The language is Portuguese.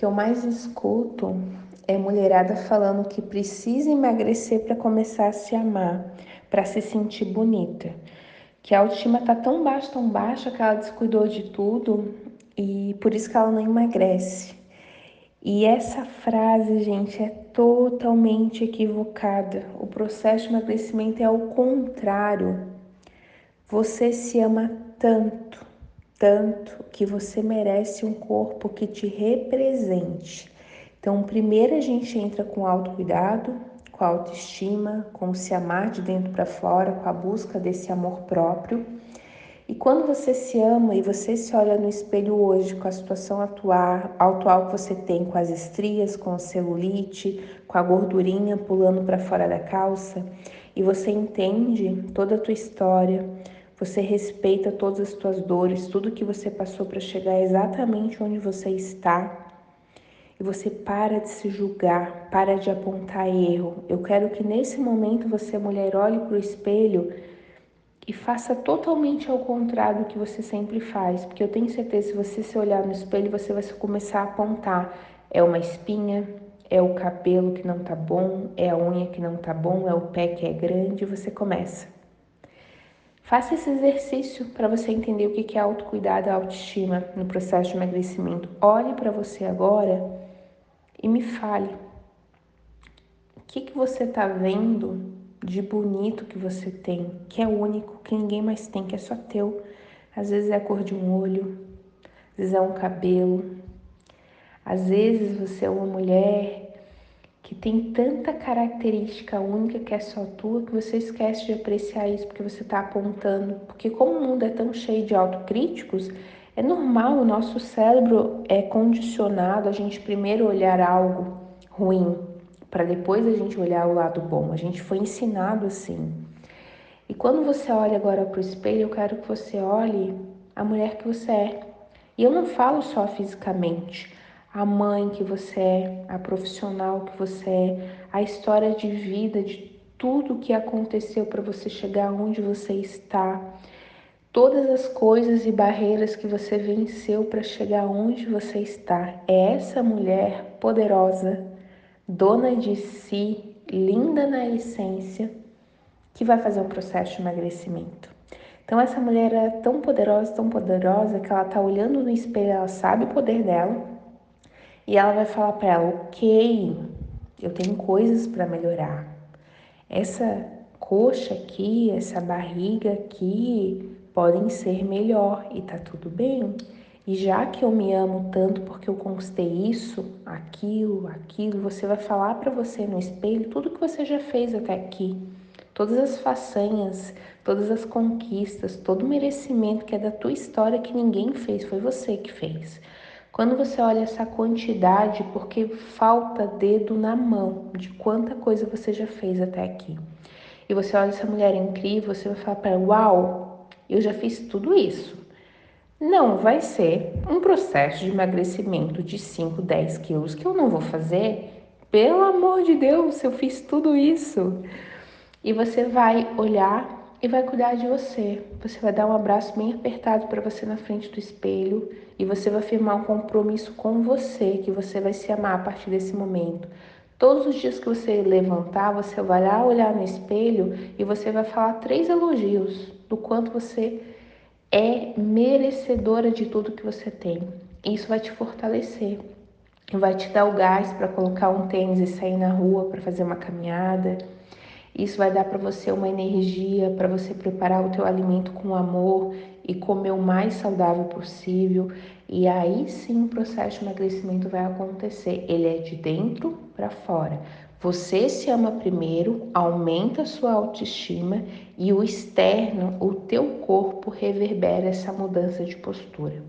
que eu mais escuto é mulherada falando que precisa emagrecer para começar a se amar, para se sentir bonita. Que a autoestima tá tão baixa, tão baixa que ela descuidou de tudo e por isso que ela não emagrece. E essa frase, gente, é totalmente equivocada. O processo de emagrecimento é o contrário. Você se ama tanto, tanto que você merece um corpo que te represente. Então, primeiro a gente entra com autocuidado, com autoestima, com se amar de dentro para fora, com a busca desse amor próprio. E quando você se ama e você se olha no espelho hoje com a situação atual, atual que você tem, com as estrias, com a celulite, com a gordurinha pulando para fora da calça, e você entende toda a tua história, você respeita todas as tuas dores, tudo que você passou para chegar exatamente onde você está. E você para de se julgar, para de apontar erro. Eu quero que nesse momento você, mulher, olhe para o espelho e faça totalmente ao contrário do que você sempre faz, porque eu tenho certeza se você se olhar no espelho, você vai começar a apontar. É uma espinha, é o cabelo que não tá bom, é a unha que não tá bom, é o pé que é grande, você começa. Faça esse exercício para você entender o que é autocuidado e autoestima no processo de emagrecimento. Olhe para você agora e me fale. O que, que você está vendo de bonito que você tem, que é único, que ninguém mais tem, que é só teu. Às vezes é a cor de um olho, às vezes é um cabelo, às vezes você é uma mulher que tem tanta característica única que é só tua que você esquece de apreciar isso porque você está apontando. Porque como o mundo é tão cheio de autocríticos, é normal, o nosso cérebro é condicionado a gente primeiro olhar algo ruim para depois a gente olhar o lado bom. A gente foi ensinado assim. E quando você olha agora para o espelho, eu quero que você olhe a mulher que você é. E eu não falo só fisicamente a mãe que você é, a profissional que você é, a história de vida, de tudo que aconteceu para você chegar onde você está, todas as coisas e barreiras que você venceu para chegar onde você está. É essa mulher poderosa, dona de si, linda na essência, que vai fazer o processo de emagrecimento. Então essa mulher é tão poderosa, tão poderosa que ela tá olhando no espelho, ela sabe o poder dela e ela vai falar para ela: ok, eu tenho coisas para melhorar. Essa coxa aqui, essa barriga aqui podem ser melhor e tá tudo bem. E já que eu me amo tanto porque eu conquistei isso, aquilo, aquilo, você vai falar para você no espelho tudo que você já fez até aqui. Todas as façanhas, todas as conquistas, todo o merecimento que é da tua história que ninguém fez, foi você que fez. Quando você olha essa quantidade, porque falta dedo na mão de quanta coisa você já fez até aqui. E você olha essa mulher incrível, você vai falar para ela: Uau, eu já fiz tudo isso. Não vai ser um processo de emagrecimento de 5, 10 quilos que eu não vou fazer. Pelo amor de Deus, eu fiz tudo isso. E você vai olhar e vai cuidar de você. Você vai dar um abraço bem apertado para você na frente do espelho e você vai firmar um compromisso com você, que você vai se amar a partir desse momento. Todos os dias que você levantar, você vai lá olhar no espelho e você vai falar três elogios do quanto você é merecedora de tudo que você tem. Isso vai te fortalecer. Vai te dar o gás para colocar um tênis e sair na rua para fazer uma caminhada isso vai dar para você uma energia para você preparar o teu alimento com amor e comer o mais saudável possível. E aí sim o processo de emagrecimento vai acontecer. Ele é de dentro para fora. Você se ama primeiro, aumenta a sua autoestima e o externo, o teu corpo reverbera essa mudança de postura.